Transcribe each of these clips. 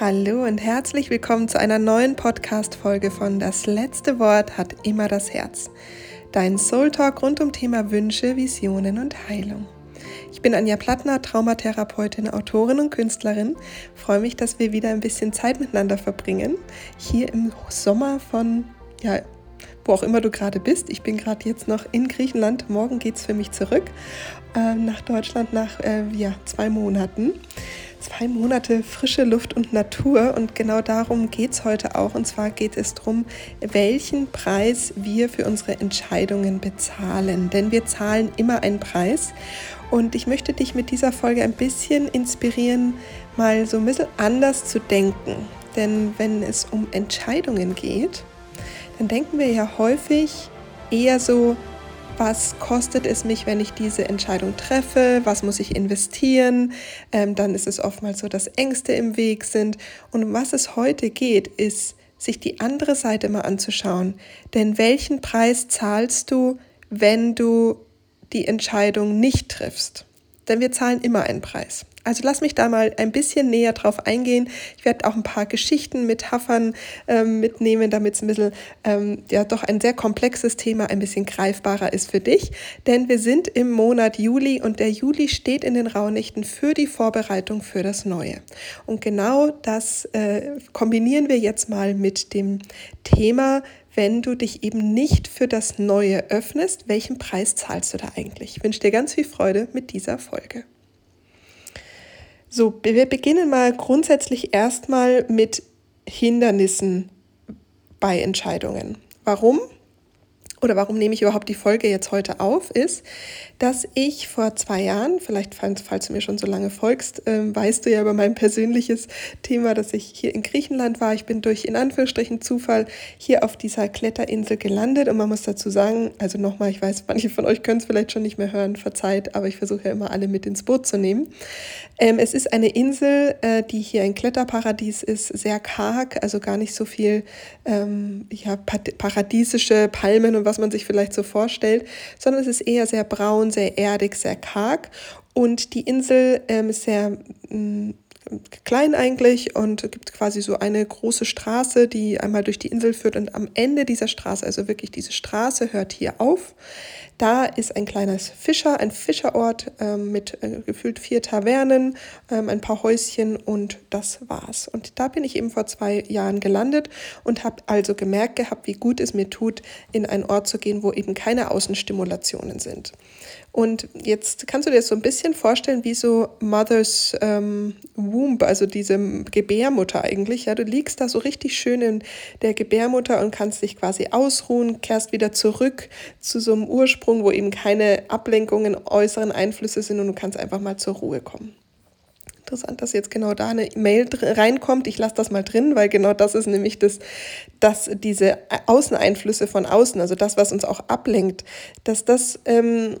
Hallo und herzlich willkommen zu einer neuen Podcast-Folge von Das letzte Wort hat immer das Herz. Dein Soul Talk rund um Thema Wünsche, Visionen und Heilung. Ich bin Anja Plattner, Traumatherapeutin, Autorin und Künstlerin. Freue mich, dass wir wieder ein bisschen Zeit miteinander verbringen. Hier im Sommer von, ja, wo auch immer du gerade bist. Ich bin gerade jetzt noch in Griechenland. Morgen geht es für mich zurück äh, nach Deutschland nach äh, ja, zwei Monaten zwei Monate frische Luft und Natur und genau darum geht es heute auch. Und zwar geht es darum, welchen Preis wir für unsere Entscheidungen bezahlen. Denn wir zahlen immer einen Preis. Und ich möchte dich mit dieser Folge ein bisschen inspirieren, mal so ein bisschen anders zu denken. Denn wenn es um Entscheidungen geht, dann denken wir ja häufig eher so, was kostet es mich, wenn ich diese Entscheidung treffe, was muss ich investieren, ähm, dann ist es oftmals so, dass Ängste im Weg sind. Und um was es heute geht, ist, sich die andere Seite mal anzuschauen. Denn welchen Preis zahlst du, wenn du die Entscheidung nicht triffst? Denn wir zahlen immer einen Preis. Also lass mich da mal ein bisschen näher drauf eingehen. Ich werde auch ein paar Geschichten, Metaphern ähm, mitnehmen, damit es ein bisschen, ähm, ja, doch ein sehr komplexes Thema ein bisschen greifbarer ist für dich. Denn wir sind im Monat Juli und der Juli steht in den Rauhnächten für die Vorbereitung für das Neue. Und genau das äh, kombinieren wir jetzt mal mit dem Thema, wenn du dich eben nicht für das Neue öffnest, welchen Preis zahlst du da eigentlich? Ich wünsche dir ganz viel Freude mit dieser Folge. So, wir beginnen mal grundsätzlich erstmal mit Hindernissen bei Entscheidungen. Warum? Oder warum nehme ich überhaupt die Folge jetzt heute auf, ist, dass ich vor zwei Jahren, vielleicht falls, falls du mir schon so lange folgst, äh, weißt du ja über mein persönliches Thema, dass ich hier in Griechenland war. Ich bin durch in Anführungsstrichen Zufall hier auf dieser Kletterinsel gelandet und man muss dazu sagen, also nochmal, ich weiß, manche von euch können es vielleicht schon nicht mehr hören, verzeiht, aber ich versuche ja immer alle mit ins Boot zu nehmen. Ähm, es ist eine Insel, äh, die hier ein Kletterparadies ist, sehr karg, also gar nicht so viel ähm, ja, paradiesische Palmen und was man sich vielleicht so vorstellt, sondern es ist eher sehr braun, sehr erdig, sehr karg. Und die Insel ähm, ist sehr mm, klein eigentlich und gibt quasi so eine große Straße, die einmal durch die Insel führt. Und am Ende dieser Straße, also wirklich diese Straße, hört hier auf. Da ist ein kleines Fischer, ein Fischerort ähm, mit äh, gefühlt vier Tavernen, ähm, ein paar Häuschen und das war's. Und da bin ich eben vor zwei Jahren gelandet und habe also gemerkt gehabt, wie gut es mir tut, in einen Ort zu gehen, wo eben keine Außenstimulationen sind. Und jetzt kannst du dir so ein bisschen vorstellen, wie so Mother's ähm, Womb, also diese Gebärmutter eigentlich. Ja, du liegst da so richtig schön in der Gebärmutter und kannst dich quasi ausruhen, kehrst wieder zurück zu so einem Ursprung, wo eben keine Ablenkungen, äußeren Einflüsse sind und du kannst einfach mal zur Ruhe kommen. Interessant, dass jetzt genau da eine Mail reinkommt. Ich lasse das mal drin, weil genau das ist nämlich das, dass diese Außeneinflüsse von außen, also das, was uns auch ablenkt, dass das ähm,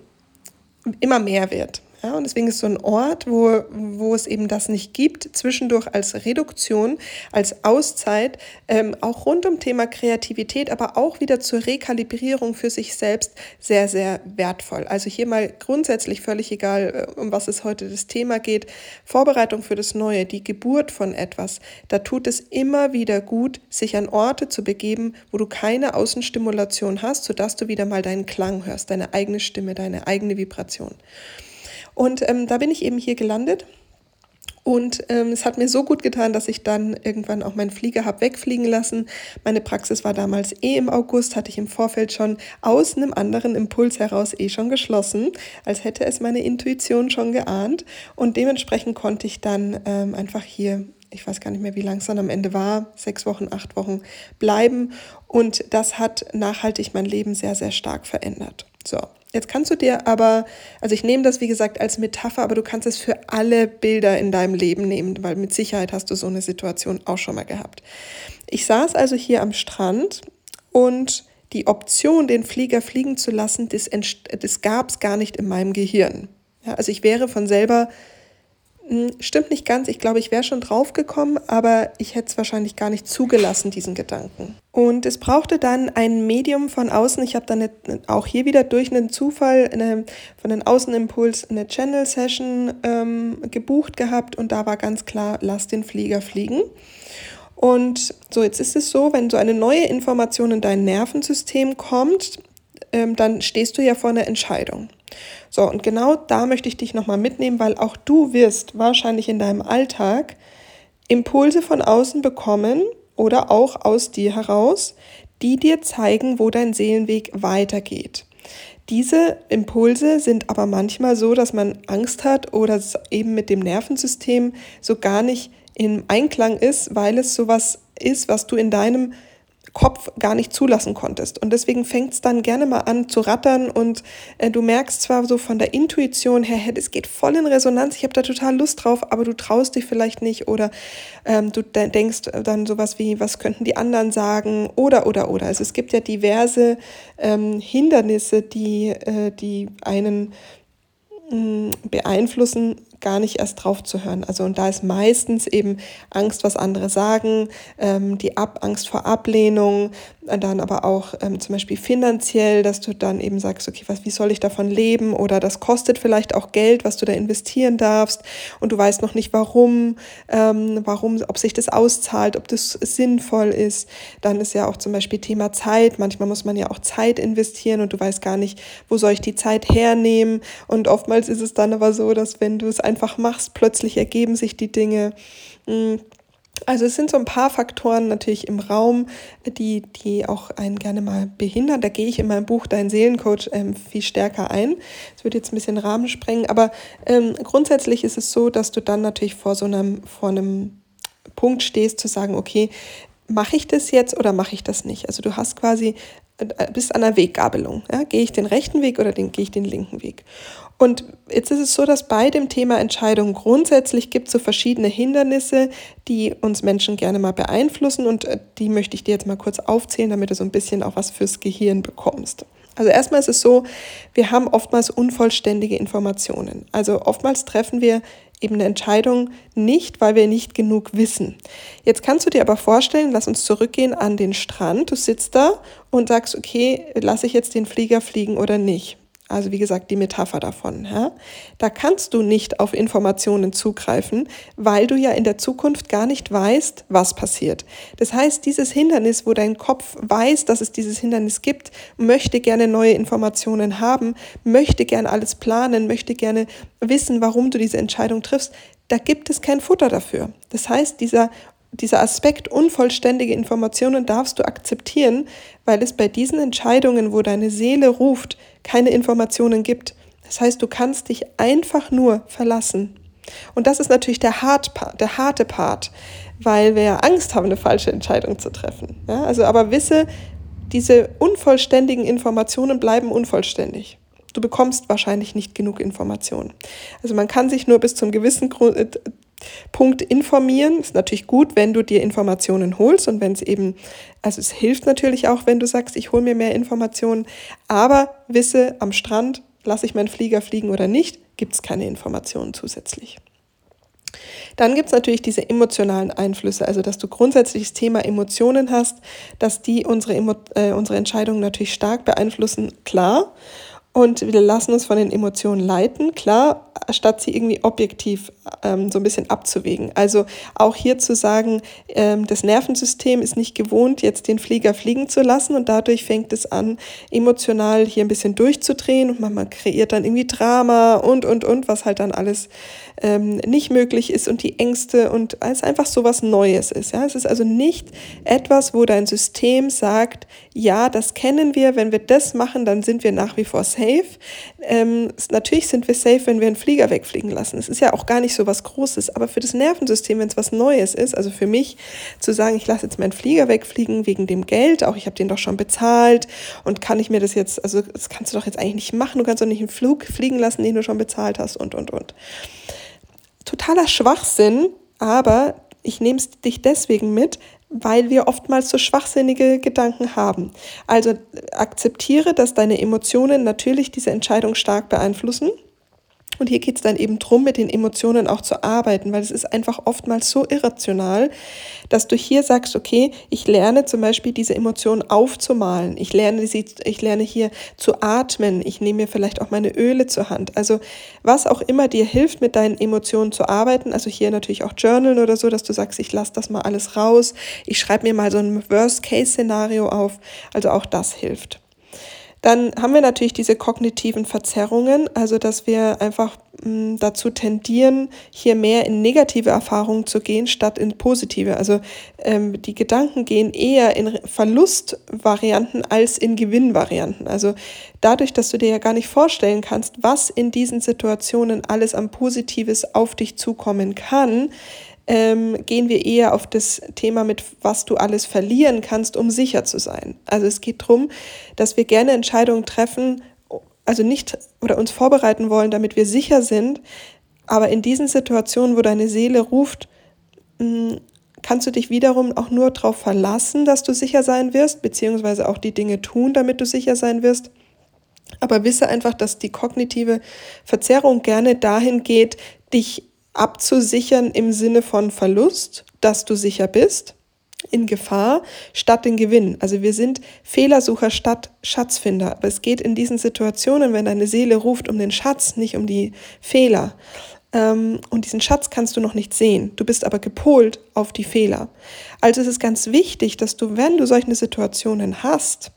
immer mehr wird. Ja, und deswegen ist so ein Ort, wo, wo es eben das nicht gibt, zwischendurch als Reduktion, als Auszeit, ähm, auch rund um Thema Kreativität, aber auch wieder zur Rekalibrierung für sich selbst sehr, sehr wertvoll. Also hier mal grundsätzlich völlig egal, äh, um was es heute das Thema geht, Vorbereitung für das Neue, die Geburt von etwas, da tut es immer wieder gut, sich an Orte zu begeben, wo du keine Außenstimulation hast, sodass du wieder mal deinen Klang hörst, deine eigene Stimme, deine eigene Vibration. Und ähm, da bin ich eben hier gelandet. Und ähm, es hat mir so gut getan, dass ich dann irgendwann auch meinen Flieger habe wegfliegen lassen. Meine Praxis war damals eh im August, hatte ich im Vorfeld schon aus einem anderen Impuls heraus eh schon geschlossen, als hätte es meine Intuition schon geahnt. Und dementsprechend konnte ich dann ähm, einfach hier ich weiß gar nicht mehr, wie lang es dann am Ende war, sechs Wochen, acht Wochen bleiben. Und das hat nachhaltig mein Leben sehr, sehr stark verändert. So, Jetzt kannst du dir aber, also ich nehme das wie gesagt als Metapher, aber du kannst es für alle Bilder in deinem Leben nehmen, weil mit Sicherheit hast du so eine Situation auch schon mal gehabt. Ich saß also hier am Strand und die Option, den Flieger fliegen zu lassen, das, das gab es gar nicht in meinem Gehirn. Ja, also ich wäre von selber stimmt nicht ganz. Ich glaube, ich wäre schon drauf gekommen, aber ich hätte es wahrscheinlich gar nicht zugelassen, diesen Gedanken. Und es brauchte dann ein Medium von außen. Ich habe dann auch hier wieder durch einen Zufall eine, von einem Außenimpuls eine Channel-Session ähm, gebucht gehabt und da war ganz klar, lass den Flieger fliegen. Und so, jetzt ist es so, wenn so eine neue Information in dein Nervensystem kommt, ähm, dann stehst du ja vor einer Entscheidung. So, und genau da möchte ich dich nochmal mitnehmen, weil auch du wirst wahrscheinlich in deinem Alltag Impulse von außen bekommen oder auch aus dir heraus, die dir zeigen, wo dein Seelenweg weitergeht. Diese Impulse sind aber manchmal so, dass man Angst hat oder es eben mit dem Nervensystem so gar nicht im Einklang ist, weil es sowas ist, was du in deinem Kopf gar nicht zulassen konntest. Und deswegen fängt es dann gerne mal an zu rattern und äh, du merkst zwar so von der Intuition her, hey, es geht voll in Resonanz, ich habe da total Lust drauf, aber du traust dich vielleicht nicht oder ähm, du de denkst dann sowas wie, was könnten die anderen sagen oder, oder, oder. Also es gibt ja diverse ähm, Hindernisse, die, äh, die einen mm, beeinflussen, gar nicht erst drauf zu hören. Also und da ist meistens eben Angst, was andere sagen, ähm, die Ab Angst vor Ablehnung, dann aber auch ähm, zum Beispiel finanziell, dass du dann eben sagst, okay, was, wie soll ich davon leben? Oder das kostet vielleicht auch Geld, was du da investieren darfst und du weißt noch nicht warum, ähm, warum, ob sich das auszahlt, ob das sinnvoll ist. Dann ist ja auch zum Beispiel Thema Zeit. Manchmal muss man ja auch Zeit investieren und du weißt gar nicht, wo soll ich die Zeit hernehmen. Und oftmals ist es dann aber so, dass wenn du es einfach machst, plötzlich ergeben sich die Dinge. Hm, also es sind so ein paar Faktoren natürlich im Raum, die, die auch einen gerne mal behindern. Da gehe ich in meinem Buch Dein Seelencoach ähm, viel stärker ein. Das würde jetzt ein bisschen Rahmen sprengen, aber ähm, grundsätzlich ist es so, dass du dann natürlich vor so einem, vor einem Punkt stehst zu sagen, okay, mache ich das jetzt oder mache ich das nicht? Also du hast quasi äh, bist an der Weggabelung. Ja? Gehe ich den rechten Weg oder gehe ich den linken Weg? Und jetzt ist es so, dass bei dem Thema Entscheidung grundsätzlich gibt es so verschiedene Hindernisse, die uns Menschen gerne mal beeinflussen und äh, die möchte ich dir jetzt mal kurz aufzählen, damit du so ein bisschen auch was fürs Gehirn bekommst. Also erstmal ist es so, wir haben oftmals unvollständige Informationen. Also oftmals treffen wir eben eine Entscheidung nicht, weil wir nicht genug wissen. Jetzt kannst du dir aber vorstellen, lass uns zurückgehen an den Strand. Du sitzt da und sagst, okay, lasse ich jetzt den Flieger fliegen oder nicht? Also wie gesagt, die Metapher davon. Ja? Da kannst du nicht auf Informationen zugreifen, weil du ja in der Zukunft gar nicht weißt, was passiert. Das heißt, dieses Hindernis, wo dein Kopf weiß, dass es dieses Hindernis gibt, möchte gerne neue Informationen haben, möchte gerne alles planen, möchte gerne wissen, warum du diese Entscheidung triffst, da gibt es kein Futter dafür. Das heißt, dieser dieser Aspekt unvollständige Informationen darfst du akzeptieren, weil es bei diesen Entscheidungen, wo deine Seele ruft, keine Informationen gibt. Das heißt, du kannst dich einfach nur verlassen. Und das ist natürlich der, hart, der harte Part, weil wir ja Angst haben, eine falsche Entscheidung zu treffen. Ja, also aber wisse, diese unvollständigen Informationen bleiben unvollständig. Du bekommst wahrscheinlich nicht genug Informationen. Also man kann sich nur bis zum gewissen äh, Punkt informieren. Ist natürlich gut, wenn du dir Informationen holst und wenn es eben, also es hilft natürlich auch, wenn du sagst, ich hole mir mehr Informationen, aber wisse, am Strand lasse ich meinen Flieger fliegen oder nicht, gibt es keine Informationen zusätzlich. Dann gibt es natürlich diese emotionalen Einflüsse, also dass du grundsätzlich das Thema Emotionen hast, dass die unsere, äh, unsere Entscheidungen natürlich stark beeinflussen, klar. Und wir lassen uns von den Emotionen leiten, klar, statt sie irgendwie objektiv ähm, so ein bisschen abzuwägen. Also auch hier zu sagen, ähm, das Nervensystem ist nicht gewohnt, jetzt den Flieger fliegen zu lassen und dadurch fängt es an, emotional hier ein bisschen durchzudrehen und man, man kreiert dann irgendwie Drama und, und, und, was halt dann alles ähm, nicht möglich ist und die Ängste und es einfach so was Neues ist. Ja? Es ist also nicht etwas, wo dein System sagt, ja, das kennen wir, wenn wir das machen, dann sind wir nach wie vor safe. Ähm, natürlich sind wir safe, wenn wir einen Flieger wegfliegen lassen. Es ist ja auch gar nicht so was Großes, aber für das Nervensystem, wenn es was Neues ist, also für mich zu sagen, ich lasse jetzt meinen Flieger wegfliegen wegen dem Geld, auch ich habe den doch schon bezahlt und kann ich mir das jetzt, also das kannst du doch jetzt eigentlich nicht machen, du kannst doch nicht einen Flug fliegen lassen, den du schon bezahlt hast und, und, und. Totaler Schwachsinn, aber ich nehme dich deswegen mit, weil wir oftmals so schwachsinnige Gedanken haben. Also akzeptiere, dass deine Emotionen natürlich diese Entscheidung stark beeinflussen Und hier geht es dann eben darum, mit den Emotionen auch zu arbeiten, weil es ist einfach oftmals so irrational, dass du hier sagst, okay, ich lerne zum Beispiel diese Emotionen aufzumalen. Ich lerne, sie, ich lerne hier zu atmen. Ich nehme mir vielleicht auch meine Öle zur Hand. Also was auch immer dir hilft, mit deinen Emotionen zu arbeiten. Also hier natürlich auch Journal oder so, dass du sagst, ich lasse das mal alles raus. Ich schreibe mir mal so ein Worst-Case-Szenario auf. Also auch das hilft. Dann haben wir natürlich diese kognitiven Verzerrungen, also dass wir einfach mh, mm, dazu tendieren, hier mehr in negative Erfahrungen zu gehen, statt in positive. Also ähm, die Gedanken gehen eher in Verlustvarianten als in Gewinnvarianten. Also dadurch, dass du dir ja gar nicht vorstellen kannst, was in diesen Situationen alles am Positives auf dich zukommen kann, ähm, gehen wir eher auf das Thema mit, was du alles verlieren kannst, um sicher zu sein. Also es geht darum, dass wir gerne Entscheidungen treffen, also nicht oder uns vorbereiten wollen, damit wir sicher sind, aber in diesen Situationen, wo deine Seele ruft, hm, kannst du dich wiederum auch nur darauf verlassen, dass du sicher sein wirst, beziehungsweise auch die Dinge tun, damit du sicher sein wirst. Aber wisse einfach, dass die kognitive Verzerrung gerne dahin geht, dich abzusichern im Sinne von Verlust, dass du sicher bist, in Gefahr statt den Gewinn. Also wir sind Fehlersucher statt Schatzfinder. Aber es geht in diesen Situationen, wenn deine Seele ruft um den Schatz, nicht um die Fehler. Ähm, und diesen Schatz kannst du noch nicht sehen. Du bist aber gepolt auf die Fehler. Also ist es ganz wichtig, dass du, wenn du solche Situationen hast,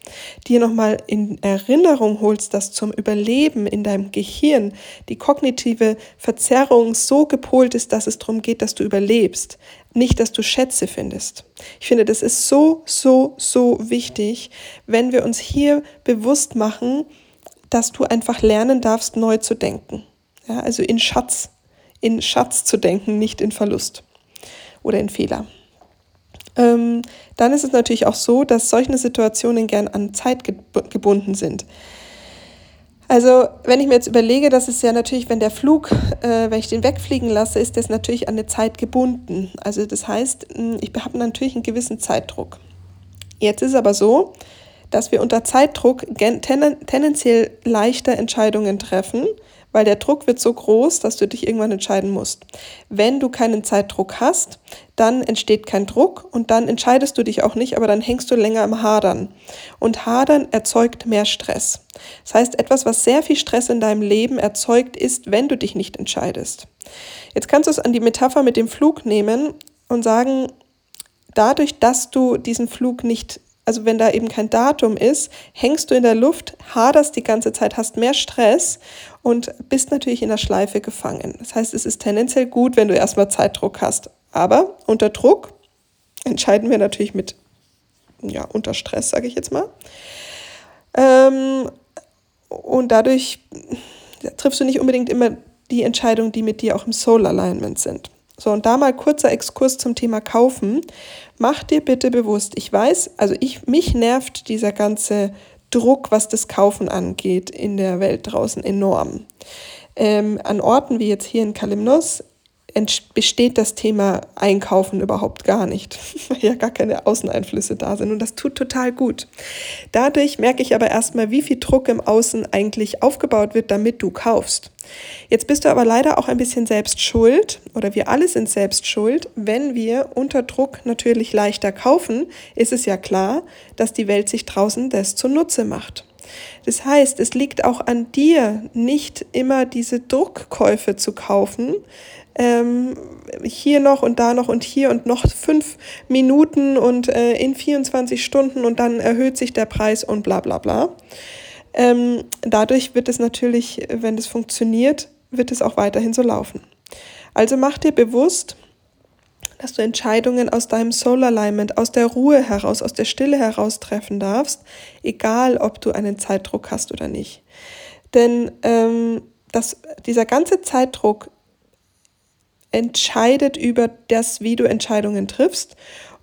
dir nochmal in Erinnerung holst, dass zum Überleben in deinem Gehirn die kognitive Verzerrung so gepolt ist, dass es darum geht, dass du überlebst, nicht, dass du Schätze findest. Ich finde, das ist so, so, so wichtig, wenn wir uns hier bewusst machen, dass du einfach lernen darfst, neu zu denken. Ja, also in Schatz in Schatz zu denken, nicht in Verlust oder in Fehler. Ähm, dann ist es natürlich auch so, dass solche Situationen gern an Zeit gebunden sind. Also wenn ich mir jetzt überlege, dass es ja natürlich, wenn der Flug, äh, wenn ich den wegfliegen lasse, ist das natürlich an eine Zeit gebunden. Also das heißt, hm, ich habe natürlich einen gewissen Zeitdruck. Jetzt ist aber so, dass wir unter Zeitdruck tendenziell leichter Entscheidungen treffen, weil der Druck wird so groß, dass du dich irgendwann entscheiden musst. Wenn du keinen Zeitdruck hast, dann entsteht kein Druck und dann entscheidest du dich auch nicht, aber dann hängst du länger am Hadern. Und Hadern erzeugt mehr Stress. Das heißt, etwas, was sehr viel Stress in deinem Leben erzeugt, ist, wenn du dich nicht entscheidest. Jetzt kannst du es an die Metapher mit dem Flug nehmen und sagen, dadurch, dass du diesen Flug nicht also wenn da eben kein Datum ist, hängst du in der Luft, haderst die ganze Zeit, hast mehr Stress und bist natürlich in der Schleife gefangen. Das heißt, es ist tendenziell gut, wenn du erstmal Zeitdruck hast. Aber unter Druck entscheiden wir natürlich mit, ja, unter Stress, sage ich jetzt mal. Ähm, und dadurch triffst du nicht unbedingt immer die Entscheidungen, die mit dir auch im Soul Alignment sind. So, und da mal kurzer Exkurs zum Thema Kaufen. Mach dir bitte bewusst, ich weiß, also ich, mich nervt dieser ganze Druck, was das Kaufen angeht, in der Welt draußen enorm. Ähm, an Orten wie jetzt hier in Kalimnos besteht das Thema Einkaufen überhaupt gar nicht, weil ja gar keine Außeneinflüsse da sind. Und das tut total gut. Dadurch merke ich aber erstmal, wie viel Druck im Außen eigentlich aufgebaut wird, damit du kaufst. Jetzt bist du aber leider auch ein bisschen selbst schuld, oder wir alle sind selbst schuld, wenn wir unter Druck natürlich leichter kaufen, ist es ja klar, dass die Welt sich draußen das zunutze macht. Das heißt, es liegt auch an dir, nicht immer diese Druckkäufe zu kaufen, ähm, hier noch und da noch und hier und noch fünf Minuten und äh, in 24 Stunden und dann erhöht sich der Preis und bla bla bla. Ähm, dadurch wird es natürlich, wenn es funktioniert, wird es auch weiterhin so laufen. Also mach dir bewusst, dass du Entscheidungen aus deinem Soul Alignment, aus der Ruhe heraus, aus der Stille heraus treffen darfst, egal ob du einen Zeitdruck hast oder nicht. Denn ähm, das, dieser ganze Zeitdruck entscheidet über das, wie du Entscheidungen triffst.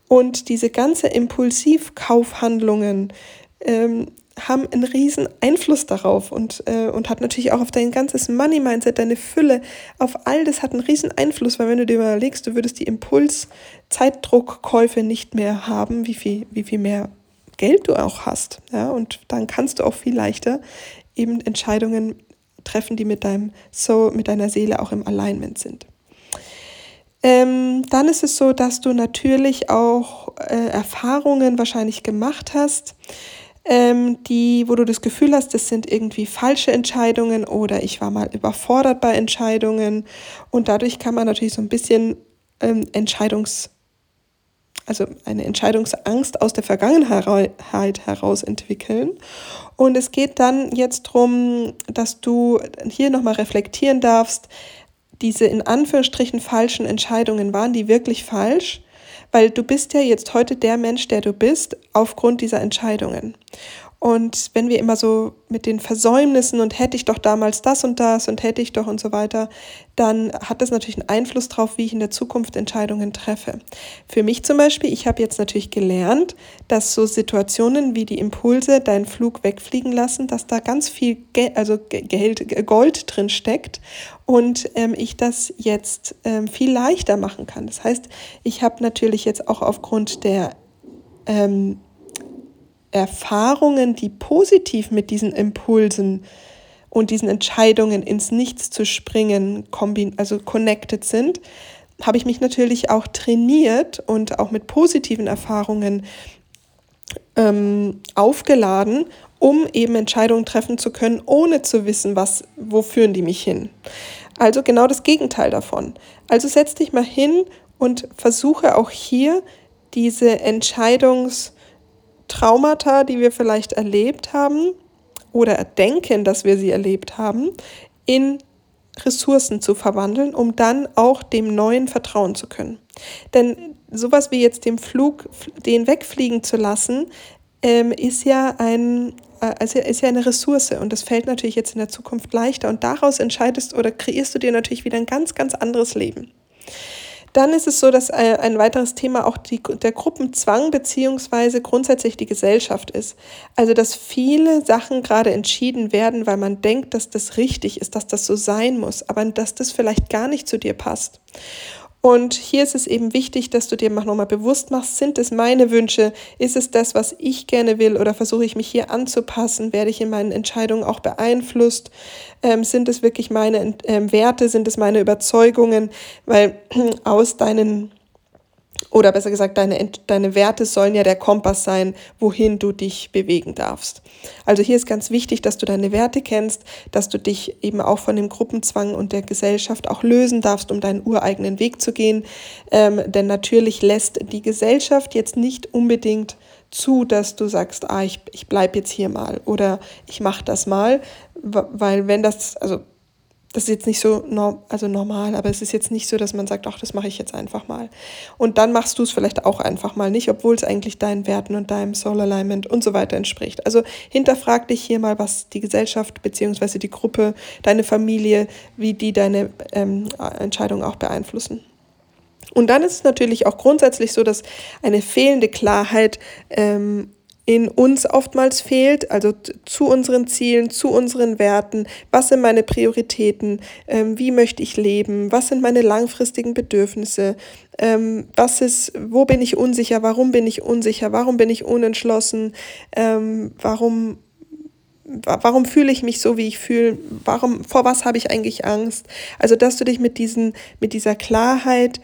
Und diese ganze Impulsivkaufhandlungen ähm, haben einen riesen Einfluss darauf und, äh, und hat natürlich auch auf dein ganzes Money-Mindset, deine Fülle, auf all das hat einen riesen Einfluss, weil wenn du dir überlegst, du würdest die Impuls-Zeitdruckkäufe nicht mehr haben, wie viel, wie viel mehr Geld du auch hast. Ja? Und dann kannst du auch viel leichter eben Entscheidungen treffen, die mit deinem Soul, mit deiner Seele auch im Alignment sind. Ähm, dann ist es so, dass du natürlich auch äh, Erfahrungen wahrscheinlich gemacht hast, ähm, die, wo du das Gefühl hast, das sind irgendwie falsche Entscheidungen oder ich war mal überfordert bei Entscheidungen und dadurch kann man natürlich so ein bisschen ähm, Entscheidungs also eine Entscheidungsangst aus der Vergangenheit heraus entwickeln. Und es geht dann jetzt darum, dass du hier nochmal reflektieren darfst, diese in Anführungsstrichen falschen Entscheidungen, waren die wirklich falsch? Weil du bist ja jetzt heute der Mensch, der du bist, aufgrund dieser Entscheidungen. Und wenn wir immer so mit den Versäumnissen und hätte ich doch damals das und das und hätte ich doch und so weiter, dann hat das natürlich einen Einfluss darauf, wie ich in der Zukunft Entscheidungen treffe. Für mich zum Beispiel, ich habe jetzt natürlich gelernt, dass so Situationen wie die Impulse deinen Flug wegfliegen lassen, dass da ganz viel Geld, also Geld, Gold drin steckt und ähm, ich das jetzt ähm, viel leichter machen kann. Das heißt, ich habe natürlich jetzt auch aufgrund der ähm, Erfahrungen, die positiv mit diesen Impulsen und diesen Entscheidungen ins Nichts zu springen, also connected sind, habe ich mich natürlich auch trainiert und auch mit positiven Erfahrungen ähm, aufgeladen, um eben Entscheidungen treffen zu können, ohne zu wissen, was, wo führen die mich hin. Also genau das Gegenteil davon. Also setz dich mal hin und versuche auch hier diese Entscheidungs- Traumata, die wir vielleicht erlebt haben oder denken, dass wir sie erlebt haben, in Ressourcen zu verwandeln, um dann auch dem Neuen vertrauen zu können. Denn sowas wie jetzt dem Flug, den wegfliegen zu lassen, ähm, ist ja ein also ist ja eine Ressource und das fällt natürlich jetzt in der Zukunft leichter und daraus entscheidest oder kreierst du dir natürlich wieder ein ganz, ganz anderes Leben. Dann ist es so, dass äh, ein weiteres Thema auch die, der Gruppenzwang beziehungsweise grundsätzlich die Gesellschaft ist. Also dass viele Sachen gerade entschieden werden, weil man denkt, dass das richtig ist, dass das so sein muss, aber dass das vielleicht gar nicht zu dir passt. Und hier ist es eben wichtig, dass du dir nochmal bewusst machst, sind es meine Wünsche? Ist es das, was ich gerne will? Oder versuche ich mich hier anzupassen? Werde ich in meinen Entscheidungen auch beeinflusst? Ähm, sind es wirklich meine ähm, Werte? Sind es meine Überzeugungen? Weil aus deinen oder besser gesagt, deine, deine Werte sollen ja der Kompass sein, wohin du dich bewegen darfst. Also hier ist ganz wichtig, dass du deine Werte kennst, dass du dich eben auch von dem Gruppenzwang und der Gesellschaft auch lösen darfst, um deinen ureigenen Weg zu gehen. Ähm, denn natürlich lässt die Gesellschaft jetzt nicht unbedingt zu, dass du sagst, ah, ich, ich bleibe jetzt hier mal oder ich mache das mal, weil wenn das, also das ist jetzt nicht so norm also normal, aber es ist jetzt nicht so, dass man sagt, ach, das mache ich jetzt einfach mal. Und dann machst du es vielleicht auch einfach mal nicht, obwohl es eigentlich deinen Werten und deinem Soul Alignment und so weiter entspricht. Also hinterfrag dich hier mal, was die Gesellschaft beziehungsweise die Gruppe, deine Familie, wie die deine ähm, Entscheidung auch beeinflussen. Und dann ist es natürlich auch grundsätzlich so, dass eine fehlende Klarheit ähm, in uns oftmals fehlt, also zu unseren Zielen, zu unseren Werten, was sind meine Prioritäten, ähm, wie möchte ich leben, was sind meine langfristigen Bedürfnisse, ähm, was ist, wo bin ich unsicher, warum bin ich unsicher, warum bin ich unentschlossen, ähm, warum warum fühle ich mich so, wie ich fühle, warum, vor was habe ich eigentlich Angst? Also, dass du dich mit diesen, mit dieser Klarheit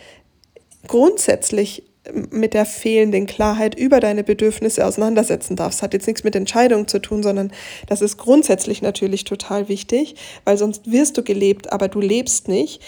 grundsätzlich mit der fehlenden Klarheit über deine Bedürfnisse auseinandersetzen darfst. Hat jetzt nichts mit Entscheidungen zu tun, sondern das ist grundsätzlich natürlich total wichtig, weil sonst wirst du gelebt, aber du lebst nicht.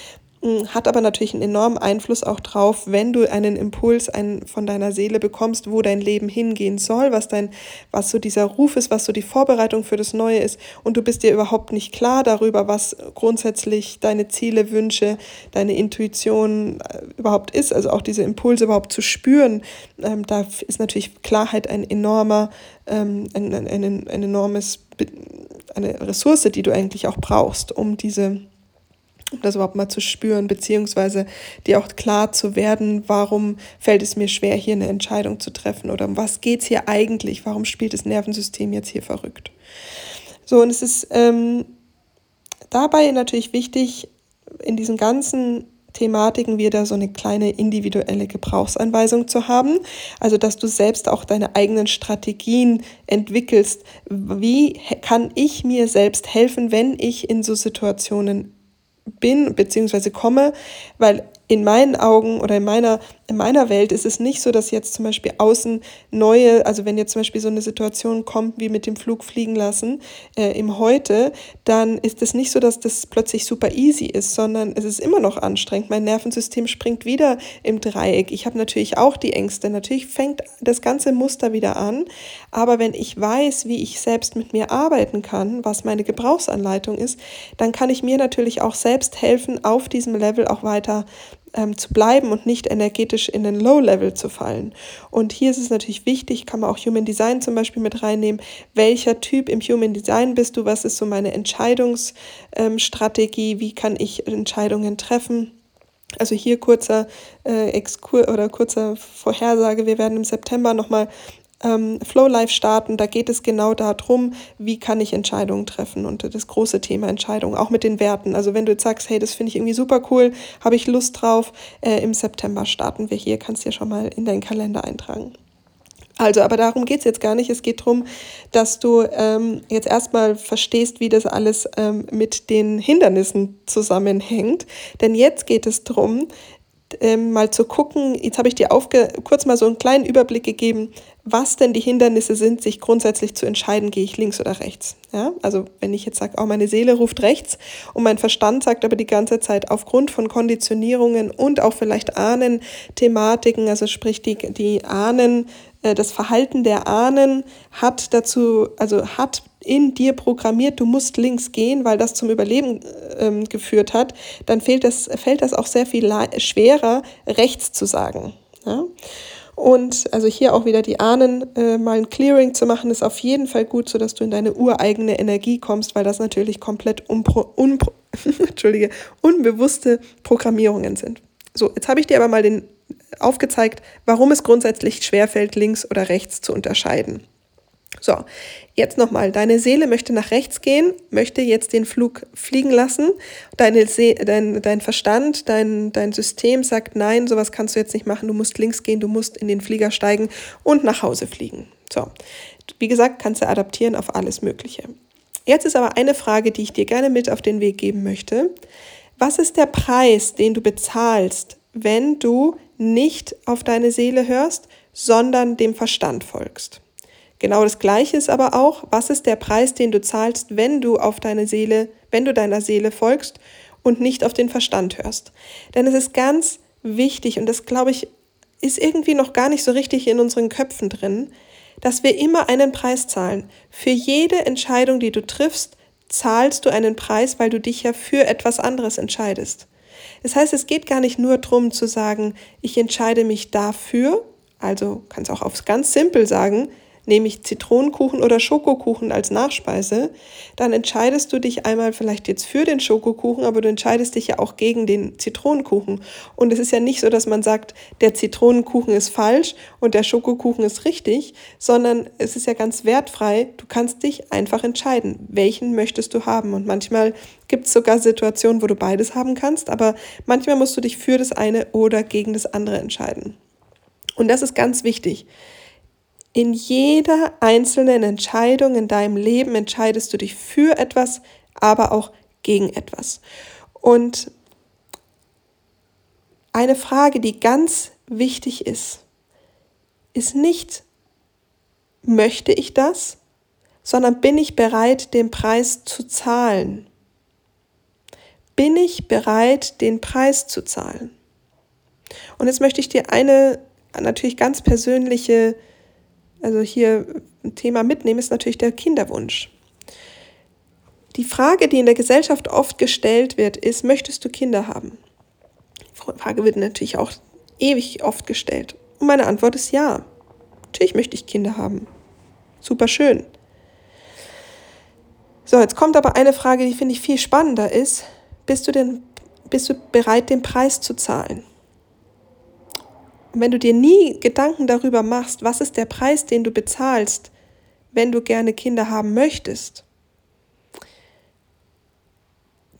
Hm, hat aber natürlich einen enormen Einfluss auch drauf, wenn du einen Impuls einen, von deiner Seele bekommst, wo dein Leben hingehen soll, was dein, was so dieser Ruf ist, was so die Vorbereitung für das Neue ist. Und du bist dir überhaupt nicht klar darüber, was grundsätzlich deine Ziele, Wünsche, deine Intuition äh, überhaupt ist, also auch diese Impulse überhaupt zu spüren, ähm, da ist natürlich Klarheit ein enormer, ähm, ein, ein, ein, ein enormes, eine Ressource, die du eigentlich auch brauchst, um diese um das überhaupt mal zu spüren, beziehungsweise dir auch klar zu werden, warum fällt es mir schwer, hier eine Entscheidung zu treffen oder um was geht es hier eigentlich, warum spielt das Nervensystem jetzt hier verrückt. So, und es ist ähm, dabei natürlich wichtig, in diesen ganzen Thematiken wieder so eine kleine individuelle Gebrauchsanweisung zu haben. Also, dass du selbst auch deine eigenen Strategien entwickelst. Wie kann ich mir selbst helfen, wenn ich in so Situationen bin bzw. komme, weil in meinen Augen oder in meiner, in meiner Welt ist es nicht so, dass jetzt zum Beispiel außen neue, also wenn jetzt zum Beispiel so eine Situation kommt wie mit dem Flug fliegen lassen äh, im Heute, dann ist es nicht so, dass das plötzlich super easy ist, sondern es ist immer noch anstrengend. Mein Nervensystem springt wieder im Dreieck. Ich habe natürlich auch die Ängste. Natürlich fängt das ganze Muster wieder an. Aber wenn ich weiß, wie ich selbst mit mir arbeiten kann, was meine Gebrauchsanleitung ist, dann kann ich mir natürlich auch selbst helfen, auf diesem Level auch weiter ähm, zu bleiben und nicht energetisch in den Low-Level zu fallen. Und hier ist es natürlich wichtig, kann man auch Human Design zum Beispiel mit reinnehmen. Welcher Typ im Human Design bist du? Was ist so meine Entscheidungsstrategie? Ähm, Wie kann ich Entscheidungen treffen? Also hier kurzer äh, Exkur oder kurzer Vorhersage. Wir werden im September nochmal ähm, Flow Life starten. Da geht es genau darum, wie kann ich Entscheidungen treffen und das große Thema Entscheidungen, auch mit den Werten. Also wenn du jetzt sagst, hey, das finde ich irgendwie super cool, habe ich Lust drauf, äh, im September starten wir hier, kannst du ja schon mal in deinen Kalender eintragen. Also, aber darum geht es jetzt gar nicht. Es geht darum, dass du ähm, jetzt erstmal verstehst, wie das alles ähm, mit den Hindernissen zusammenhängt. Denn jetzt geht es darum, ähm, mal zu gucken, jetzt habe ich dir aufge kurz mal so einen kleinen Überblick gegeben, was denn die Hindernisse sind, sich grundsätzlich zu entscheiden, gehe ich links oder rechts. Ja? Also wenn ich jetzt sage, oh, meine Seele ruft rechts und mein Verstand sagt aber die ganze Zeit aufgrund von Konditionierungen und auch vielleicht Ahnen-Thematiken, also sprich die, die Ahnen, äh, das Verhalten der Ahnen hat dazu, also hat in dir programmiert, du musst links gehen, weil das zum Überleben ähm, geführt hat, dann fällt das, fällt das auch sehr viel schwerer, rechts zu sagen. Ja? Und also hier auch wieder die Ahnen äh, mal ein Clearing zu machen, ist auf jeden Fall gut, sodass du in deine ureigene Energie kommst, weil das natürlich komplett unpro, unpro, Entschuldige, unbewusste Programmierungen sind. So, jetzt habe ich dir aber mal den aufgezeigt, warum es grundsätzlich schwerfällt, links oder rechts zu unterscheiden. So, jetzt nochmal. Deine Seele möchte nach rechts gehen, möchte jetzt den Flug fliegen lassen. Deine See dein, dein Verstand, dein, dein System sagt, nein, sowas kannst du jetzt nicht machen. Du musst links gehen, du musst in den Flieger steigen und nach Hause fliegen. So, wie gesagt, kannst du adaptieren auf alles Mögliche. Jetzt ist aber eine Frage, die ich dir gerne mit auf den Weg geben möchte. Was ist der Preis, den du bezahlst, wenn du nicht auf deine Seele hörst, sondern dem Verstand folgst? Genau das Gleiche ist aber auch, was ist der Preis, den du zahlst, wenn du auf deine Seele, wenn du deiner Seele folgst und nicht auf den Verstand hörst. Denn es ist ganz wichtig und das glaube ich ist irgendwie noch gar nicht so richtig in unseren Köpfen drin, dass wir immer einen Preis zahlen. Für jede Entscheidung, die du triffst, zahlst du einen Preis, weil du dich ja für etwas anderes entscheidest. Das heißt, es geht gar nicht nur darum zu sagen, ich entscheide mich dafür, also kannst auch aufs ganz simpel sagen, nehme ich Zitronenkuchen oder Schokokuchen als Nachspeise, dann entscheidest du dich einmal vielleicht jetzt für den Schokokuchen, aber du entscheidest dich ja auch gegen den Zitronenkuchen. Und es ist ja nicht so, dass man sagt, der Zitronenkuchen ist falsch und der Schokokuchen ist richtig, sondern es ist ja ganz wertfrei. Du kannst dich einfach entscheiden, welchen möchtest du haben. Und manchmal gibt es sogar Situationen, wo du beides haben kannst, aber manchmal musst du dich für das eine oder gegen das andere entscheiden. Und das ist ganz wichtig. In jeder einzelnen Entscheidung in deinem Leben entscheidest du dich für etwas, aber auch gegen etwas. Und eine Frage, die ganz wichtig ist, ist nicht, möchte ich das, sondern bin ich bereit, den Preis zu zahlen? Bin ich bereit, den Preis zu zahlen? Und jetzt möchte ich dir eine natürlich ganz persönliche also hier ein Thema mitnehmen, ist natürlich der Kinderwunsch. Die Frage, die in der Gesellschaft oft gestellt wird, ist, möchtest du Kinder haben? Die Frage wird natürlich auch ewig oft gestellt. Und meine Antwort ist ja. Natürlich möchte ich Kinder haben. Super schön. So, jetzt kommt aber eine Frage, die finde ich viel spannender ist. Bist du denn, bist du bereit, den Preis zu zahlen? Wenn du dir nie Gedanken darüber machst, was ist der Preis, den du bezahlst, wenn du gerne Kinder haben möchtest,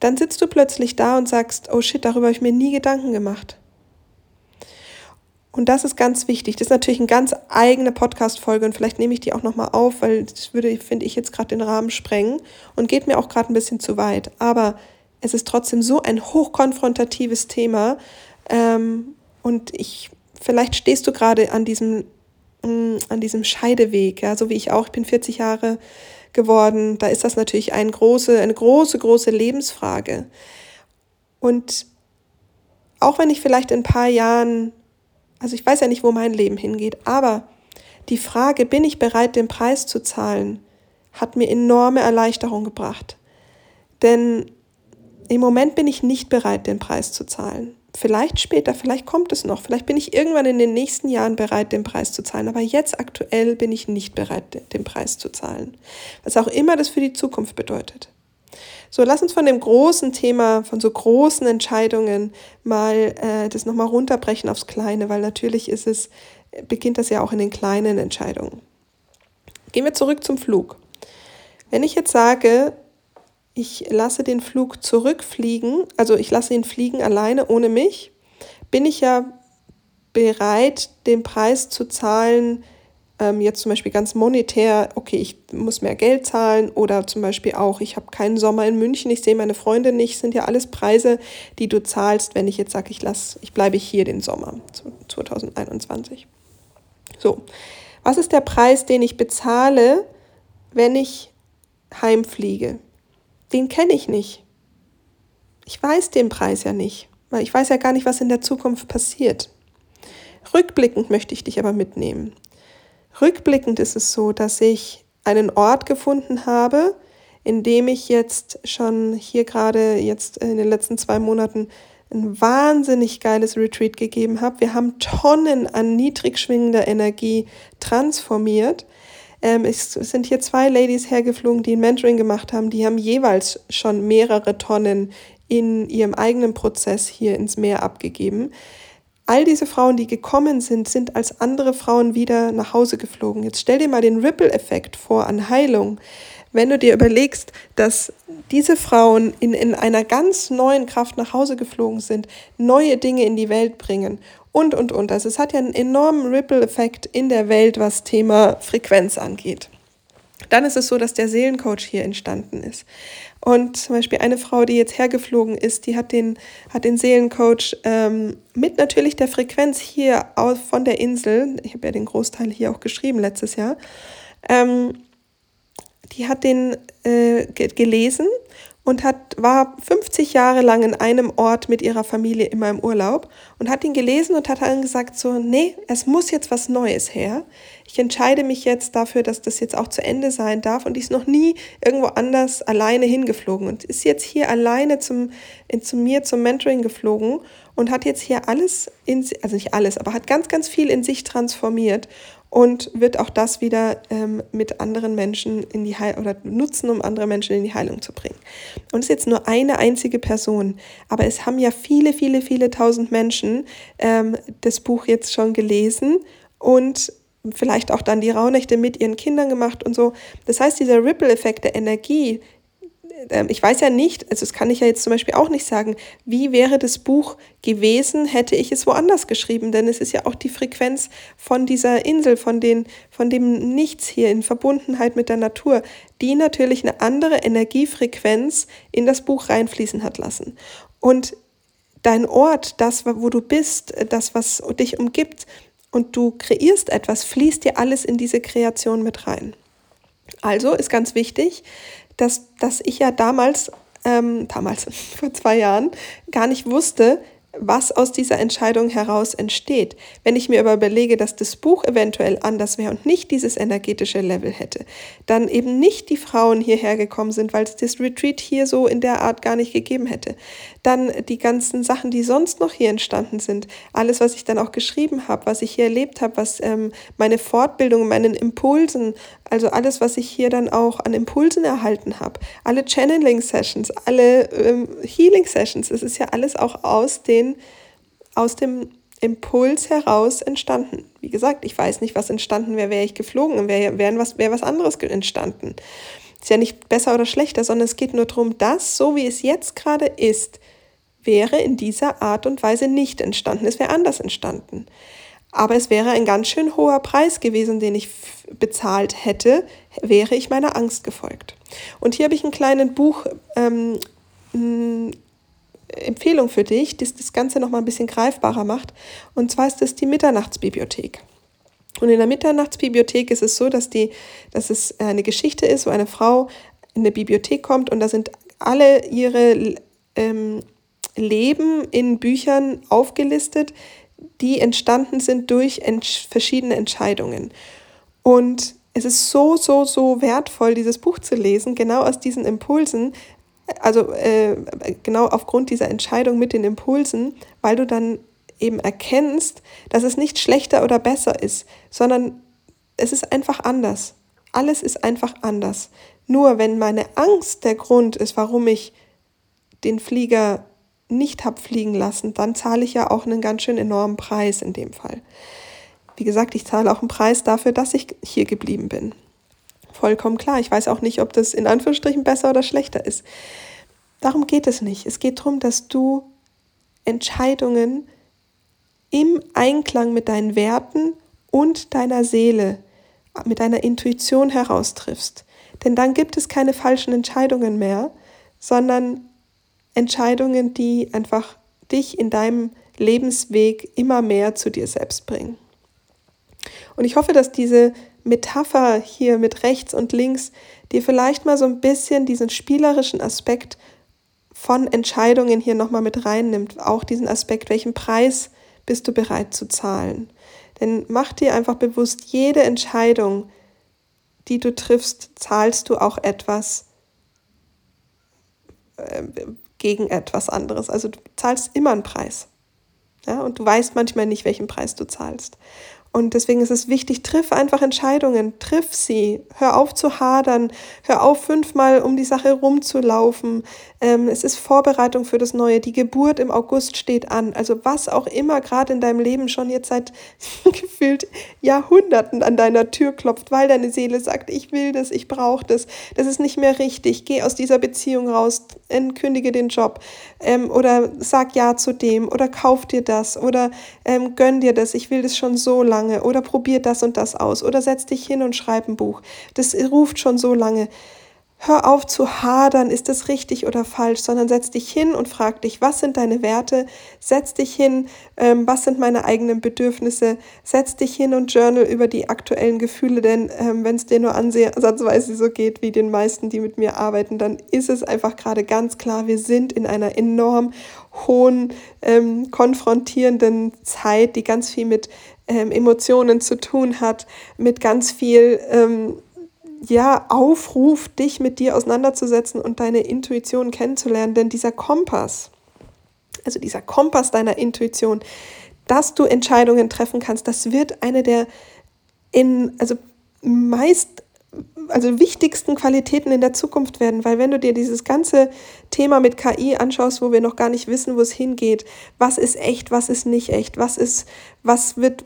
dann sitzt du plötzlich da und sagst, oh shit, darüber habe ich mir nie Gedanken gemacht. Und das ist ganz wichtig. Das ist natürlich eine ganz eigene Podcast-Folge und vielleicht nehme ich die auch nochmal auf, weil das würde, finde ich, jetzt gerade den Rahmen sprengen und geht mir auch gerade ein bisschen zu weit. Aber es ist trotzdem so ein hochkonfrontatives Thema. Ähm, und ich, vielleicht stehst du gerade an diesem, mm, an diesem Scheideweg, ja, so wie ich auch. Ich bin 40 Jahre geworden. Da ist das natürlich eine große, eine große, große Lebensfrage. Und auch wenn ich vielleicht in ein paar Jahren also ich weiß ja nicht, wo mein Leben hingeht, aber die Frage, bin ich bereit, den Preis zu zahlen, hat mir enorme Erleichterung gebracht. Denn im Moment bin ich nicht bereit, den Preis zu zahlen. Vielleicht später, vielleicht kommt es noch, vielleicht bin ich irgendwann in den nächsten Jahren bereit, den Preis zu zahlen, aber jetzt aktuell bin ich nicht bereit, den Preis zu zahlen. Was auch immer das für die Zukunft bedeutet. So, lass uns von dem großen Thema, von so großen Entscheidungen mal äh, das nochmal runterbrechen aufs Kleine, weil natürlich ist es, beginnt das ja auch in den kleinen Entscheidungen. Gehen wir zurück zum Flug. Wenn ich jetzt sage, ich lasse den Flug zurückfliegen, also ich lasse ihn fliegen alleine ohne mich, bin ich ja bereit, den Preis zu zahlen, ähm, jetzt zum Beispiel ganz monetär, okay, ich muss mehr Geld zahlen oder zum Beispiel auch, ich habe keinen Sommer in München, ich sehe meine Freunde nicht, sind ja alles Preise, die du zahlst, wenn ich jetzt sage, ich lass, ich bleibe hier den Sommer 2021. So, was ist der Preis, den ich bezahle, wenn ich heimfliege? Den kenne ich nicht. Ich weiß den Preis ja nicht, weil ich weiß ja gar nicht, was in der Zukunft passiert. Rückblickend möchte ich dich aber mitnehmen. Rückblickend ist es so, dass ich einen Ort gefunden habe, in dem ich jetzt schon hier gerade jetzt in den letzten zwei Monaten ein wahnsinnig geiles Retreat gegeben habe. Wir haben Tonnen an niedrig schwingender Energie transformiert. Ähm, es sind hier zwei Ladies hergeflogen, die ein Mentoring gemacht haben. Die haben jeweils schon mehrere Tonnen in ihrem eigenen Prozess hier ins Meer abgegeben. All diese Frauen, die gekommen sind, sind als andere Frauen wieder nach Hause geflogen. Jetzt stell dir mal den Ripple-Effekt vor an Heilung. Wenn du dir überlegst, dass diese Frauen in, in einer ganz neuen Kraft nach Hause geflogen sind, neue Dinge in die Welt bringen und, und, und. Also es hat ja einen enormen Ripple-Effekt in der Welt, was Thema Frequenz angeht. Dann ist es so, dass der Seelencoach hier entstanden ist. Und zum Beispiel eine Frau, die jetzt hergeflogen ist, die hat den, hat den Seelencoach ähm, mit natürlich der Frequenz hier aus, von der Insel, ich habe ja den Großteil hier auch geschrieben letztes Jahr, ähm, die hat den äh, gelesen und hat, war 50 Jahre lang in einem Ort mit ihrer Familie immer im Urlaub und hat ihn gelesen und hat dann gesagt so, nee, es muss jetzt was Neues her. Ich entscheide mich jetzt dafür, dass das jetzt auch zu Ende sein darf und die ist noch nie irgendwo anders alleine hingeflogen und ist jetzt hier alleine zum, zu mir zum Mentoring geflogen und hat jetzt hier alles, in, also nicht alles, aber hat ganz, ganz viel in sich transformiert und wird auch das wieder ähm, mit anderen Menschen in die Heilung oder nutzen, um andere Menschen in die Heilung zu bringen. Und es ist jetzt nur eine einzige Person, aber es haben ja viele, viele, viele tausend Menschen ähm, das Buch jetzt schon gelesen und vielleicht auch dann die Rauhnächte mit ihren Kindern gemacht und so. Das heißt, dieser Ripple-Effekt der Energie, ich weiß ja nicht, also das kann ich ja jetzt zum Beispiel auch nicht sagen, wie wäre das Buch gewesen, hätte ich es woanders geschrieben, denn es ist ja auch die Frequenz von dieser Insel, von, den, von dem Nichts hier in Verbundenheit mit der Natur, die natürlich eine andere Energiefrequenz in das Buch reinfließen hat lassen. Und dein Ort, das, wo du bist, das, was dich umgibt, und du kreierst etwas, fließt dir alles in diese Kreation mit rein. Also ist ganz wichtig, dass, dass ich ja damals, ähm, damals, vor zwei Jahren, gar nicht wusste, was aus dieser Entscheidung heraus entsteht. Wenn ich mir aber überlege, dass das Buch eventuell anders wäre und nicht dieses energetische Level hätte, dann eben nicht die Frauen hierher gekommen sind, weil es das Retreat hier so in der Art gar nicht gegeben hätte. Dann die ganzen Sachen, die sonst noch hier entstanden sind, alles, was ich dann auch geschrieben habe, was ich hier erlebt habe, was ähm, meine Fortbildung, meinen Impulsen, also alles, was ich hier dann auch an Impulsen erhalten habe, alle Channeling-Sessions, alle ähm, Healing-Sessions, es ist ja alles auch aus den den, aus dem Impuls heraus entstanden. Wie gesagt, ich weiß nicht, was entstanden wäre, wäre ich geflogen, wäre wär was, wär was anderes entstanden. Ist ja nicht besser oder schlechter, sondern es geht nur darum, dass, so wie es jetzt gerade ist, wäre in dieser Art und Weise nicht entstanden. Es wäre anders entstanden. Aber es wäre ein ganz schön hoher Preis gewesen, den ich bezahlt hätte, wäre ich meiner Angst gefolgt. Und hier habe ich einen kleinen Buch, ähm, Empfehlung für dich, die das Ganze noch mal ein bisschen greifbarer macht. Und zwar ist es die Mitternachtsbibliothek. Und in der Mitternachtsbibliothek ist es so, dass, die, dass es eine Geschichte ist, wo eine Frau in eine Bibliothek kommt und da sind alle ihre ähm, Leben in Büchern aufgelistet, die entstanden sind durch ent verschiedene Entscheidungen. Und es ist so, so, so wertvoll, dieses Buch zu lesen, genau aus diesen Impulsen, also äh, genau aufgrund dieser Entscheidung mit den Impulsen, weil du dann eben erkennst, dass es nicht schlechter oder besser ist, sondern es ist einfach anders. Alles ist einfach anders. Nur wenn meine Angst der Grund ist, warum ich den Flieger nicht habe fliegen lassen, dann zahle ich ja auch einen ganz schön enormen Preis in dem Fall. Wie gesagt, ich zahle auch einen Preis dafür, dass ich hier geblieben bin. Vollkommen klar. Ich weiß auch nicht, ob das in Anführungsstrichen besser oder schlechter ist. Darum geht es nicht. Es geht darum, dass du Entscheidungen im Einklang mit deinen Werten und deiner Seele, mit deiner Intuition heraustriffst. Denn dann gibt es keine falschen Entscheidungen mehr, sondern Entscheidungen, die einfach dich in deinem Lebensweg immer mehr zu dir selbst bringen. Und ich hoffe, dass diese Metapher hier mit rechts und links dir vielleicht mal so ein bisschen diesen spielerischen Aspekt von Entscheidungen hier nochmal mit reinnimmt. Auch diesen Aspekt, welchen Preis bist du bereit zu zahlen. Denn mach dir einfach bewusst, jede Entscheidung, die du triffst, zahlst du auch etwas äh, gegen etwas anderes. Also du zahlst immer einen Preis. Ja, und du weißt manchmal nicht, welchen Preis du zahlst. Und deswegen ist es wichtig, triff einfach Entscheidungen, triff sie, hör auf zu hadern, hör auf fünfmal um die Sache rumzulaufen. Ähm, es ist Vorbereitung für das Neue. Die Geburt im August steht an. Also was auch immer gerade in deinem Leben schon jetzt seit gefühlt Jahrhunderten an deiner Tür klopft, weil deine Seele sagt, ich will das, ich brauche das, das ist nicht mehr richtig, geh aus dieser Beziehung raus, kündige den Job ähm, oder sag ja zu dem oder kauf dir das oder ähm, gönn dir das, ich will das schon so lange lange oder probier das und das aus oder setz dich hin und schreib ein Buch. Das ruft schon so lange. Hör auf zu hadern, ist das richtig oder falsch, sondern setz dich hin und frag dich, was sind deine Werte? Setz dich hin, ähm, was sind meine eigenen Bedürfnisse? Setz dich hin und journal über die aktuellen Gefühle, denn ähm, wenn es dir nur ansatzweise so geht wie den meisten, die mit mir arbeiten, dann ist es einfach gerade ganz klar, wir sind in einer enorm hohen, ähm, konfrontierenden Zeit, die ganz viel mit ähm, Emotionen zu tun hat, mit ganz viel ähm, ja, Aufruf, dich mit dir auseinanderzusetzen und deine Intuition kennenzulernen. Denn dieser Kompass, also dieser Kompass deiner Intuition, dass du Entscheidungen treffen kannst, das wird eine der in, also meist also wichtigsten Qualitäten in der Zukunft werden, weil wenn du dir dieses ganze Thema mit KI anschaust, wo wir noch gar nicht wissen, wo es hingeht, was ist echt, was ist nicht echt, was ist, was wird,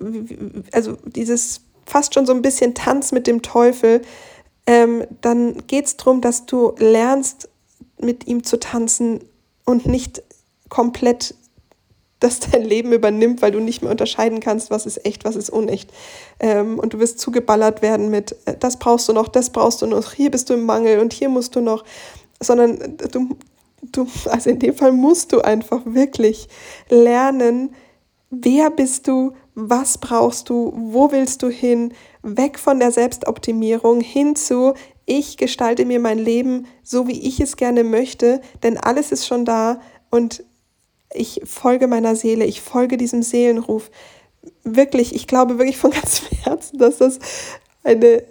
also dieses fast schon so ein bisschen Tanz mit dem Teufel, ähm, dann geht es darum, dass du lernst, mit ihm zu tanzen und nicht komplett das dein Leben übernimmt, weil du nicht mehr unterscheiden kannst, was ist echt, was ist unecht. Ähm, und du wirst zugeballert werden mit, äh, das brauchst du noch, das brauchst du noch, hier bist du im Mangel und hier musst du noch, sondern du, du, also in dem Fall musst du einfach wirklich lernen, wer bist du, was brauchst du, wo willst du hin, weg von der Selbstoptimierung hin zu, ich gestalte mir mein Leben so, wie ich es gerne möchte, denn alles ist schon da und ich folge meiner Seele, ich folge diesem Seelenruf. Wirklich, ich glaube wirklich von ganzem Herzen, dass das eine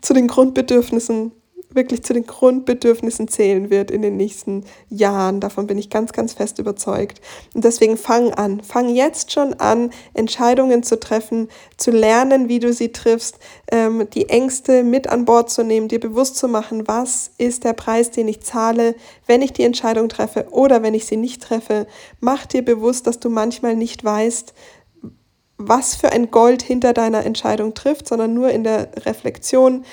zu den Grundbedürfnissen wirklich zu den Grundbedürfnissen zählen wird in den nächsten Jahren. Davon bin ich ganz, ganz fest überzeugt. Und deswegen fang an. Fang jetzt schon an, Entscheidungen zu treffen, zu lernen, wie du sie triffst, ähm, die Ängste mit an Bord zu nehmen, dir bewusst zu machen, was ist der Preis, den ich zahle, wenn ich die Entscheidung treffe oder wenn ich sie nicht treffe. Mach dir bewusst, dass du manchmal nicht weißt, was für ein Gold hinter deiner Entscheidung trifft, sondern nur in der Reflexion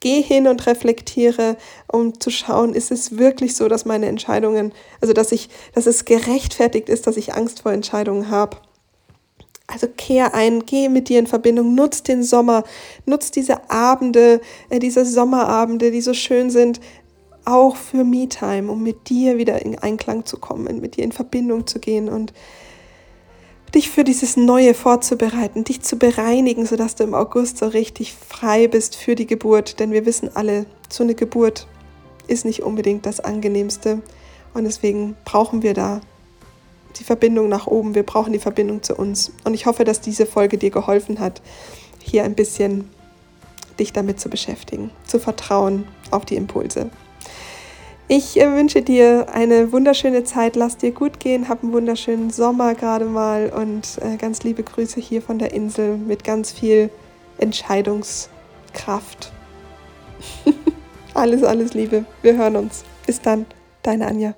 Geh hin und reflektiere, um zu schauen, ist es wirklich so, dass meine Entscheidungen, also dass ich, dass es gerechtfertigt ist, dass ich Angst vor Entscheidungen habe. Also kehr ein, geh mit dir in Verbindung, nutz den Sommer, nutz diese Abende, äh, diese Sommerabende, die so schön sind, auch für Me-Time, um mit dir wieder in Einklang zu kommen, mit dir in Verbindung zu gehen und dich für dieses Neue vorzubereiten, dich zu bereinigen, sodass du im August so richtig frei bist für die Geburt. Denn wir wissen alle, so eine Geburt ist nicht unbedingt das angenehmste. Und deswegen brauchen wir da die Verbindung nach oben, wir brauchen die Verbindung zu uns. Und ich hoffe, dass diese Folge dir geholfen hat, hier ein bisschen dich damit zu beschäftigen, zu vertrauen auf die Impulse. Ich äh, wünsche dir eine wunderschöne Zeit, lass dir gut gehen, hab einen wunderschönen Sommer gerade mal und äh, ganz liebe Grüße hier von der Insel mit ganz viel Entscheidungskraft. alles, alles Liebe. Wir hören uns. Bis dann, deine Anja.